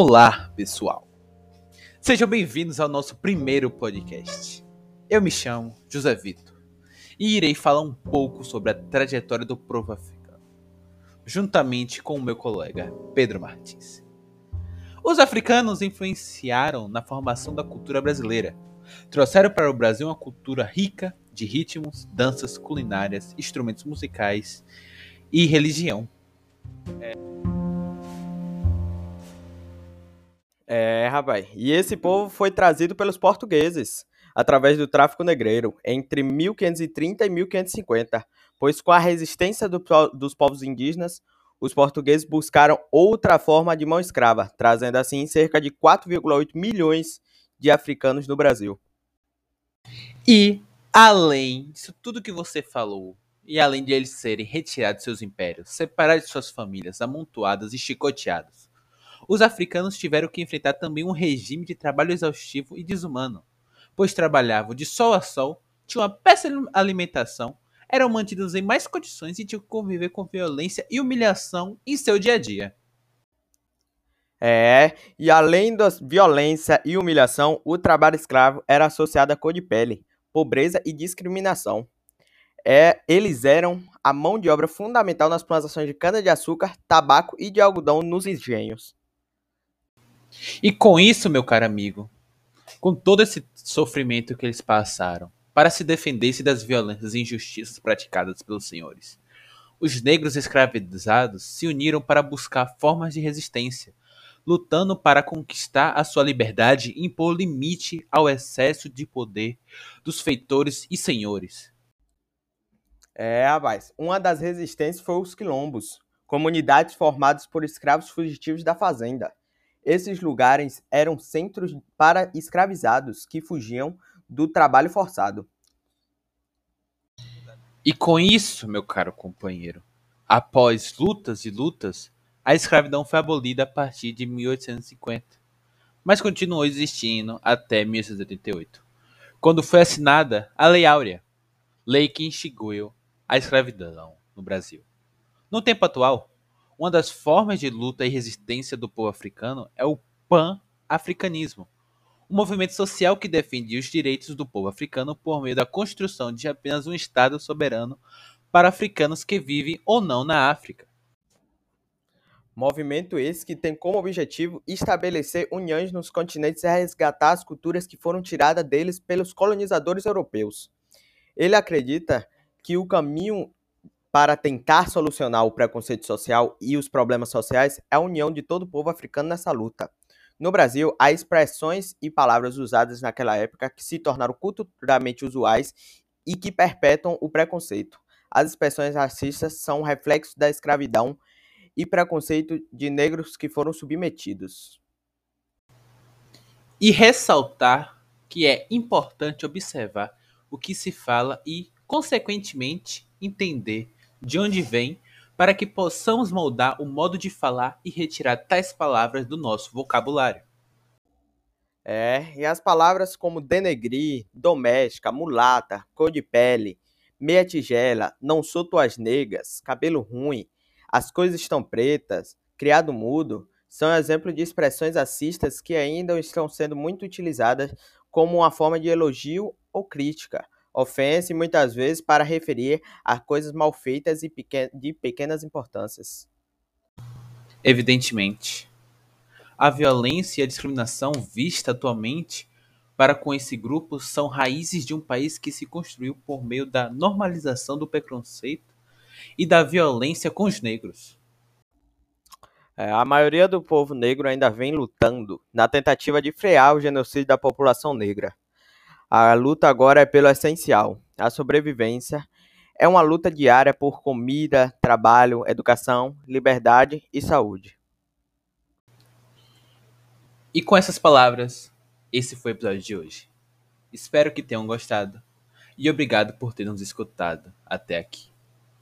Olá, pessoal. Sejam bem-vindos ao nosso primeiro podcast. Eu me chamo José Vitor e irei falar um pouco sobre a trajetória do povo africano, juntamente com o meu colega Pedro Martins. Os africanos influenciaram na formação da cultura brasileira. Trouxeram para o Brasil uma cultura rica de ritmos, danças, culinárias, instrumentos musicais e religião. É... É, rapaz. E esse povo foi trazido pelos portugueses através do tráfico negreiro entre 1530 e 1550, pois com a resistência do, dos povos indígenas, os portugueses buscaram outra forma de mão escrava, trazendo assim cerca de 4,8 milhões de africanos no Brasil. E além disso tudo que você falou, e além de eles serem retirados de seus impérios, separados de suas famílias, amontoadas e chicoteados, os africanos tiveram que enfrentar também um regime de trabalho exaustivo e desumano, pois trabalhavam de sol a sol, tinham uma péssima alimentação, eram mantidos em mais condições e tinham que conviver com violência e humilhação em seu dia a dia. É, e além da violência e humilhação, o trabalho escravo era associado à cor de pele, pobreza e discriminação. É, eles eram a mão de obra fundamental nas plantações de cana-de-açúcar, tabaco e de algodão nos engenhos. E com isso, meu caro amigo, com todo esse sofrimento que eles passaram, para se defender-se das violências e injustiças praticadas pelos senhores, os negros escravizados se uniram para buscar formas de resistência, lutando para conquistar a sua liberdade e impor limite ao excesso de poder dos feitores e senhores. É, rapaz, uma das resistências foi os quilombos, comunidades formadas por escravos fugitivos da fazenda. Esses lugares eram centros para escravizados que fugiam do trabalho forçado. E com isso, meu caro companheiro, após lutas e lutas, a escravidão foi abolida a partir de 1850, mas continuou existindo até 1888, quando foi assinada a Lei Áurea, lei que extinguiu a escravidão no Brasil. No tempo atual, uma das formas de luta e resistência do povo africano é o pan-africanismo, um movimento social que defende os direitos do povo africano por meio da construção de apenas um Estado soberano para africanos que vivem ou não na África. Movimento esse que tem como objetivo estabelecer uniões nos continentes e resgatar as culturas que foram tiradas deles pelos colonizadores europeus. Ele acredita que o caminho para tentar solucionar o preconceito social e os problemas sociais é a união de todo o povo africano nessa luta. No Brasil, há expressões e palavras usadas naquela época que se tornaram culturalmente usuais e que perpetuam o preconceito. As expressões racistas são reflexo da escravidão e preconceito de negros que foram submetidos. E ressaltar que é importante observar o que se fala e, consequentemente, entender de onde vem, para que possamos moldar o modo de falar e retirar tais palavras do nosso vocabulário. É, e as palavras como denegrir, doméstica, mulata, cor de pele, meia tigela, não sou tuas negas, cabelo ruim, as coisas estão pretas, criado mudo, são exemplos de expressões racistas que ainda estão sendo muito utilizadas como uma forma de elogio ou crítica, ofensa e muitas vezes para referir a coisas mal feitas e de pequenas importâncias. Evidentemente, a violência e a discriminação vista atualmente para com esse grupo são raízes de um país que se construiu por meio da normalização do preconceito e da violência com os negros. É, a maioria do povo negro ainda vem lutando na tentativa de frear o genocídio da população negra. A luta agora é pelo essencial, a sobrevivência. É uma luta diária por comida, trabalho, educação, liberdade e saúde. E com essas palavras, esse foi o episódio de hoje. Espero que tenham gostado e obrigado por ter nos escutado até aqui.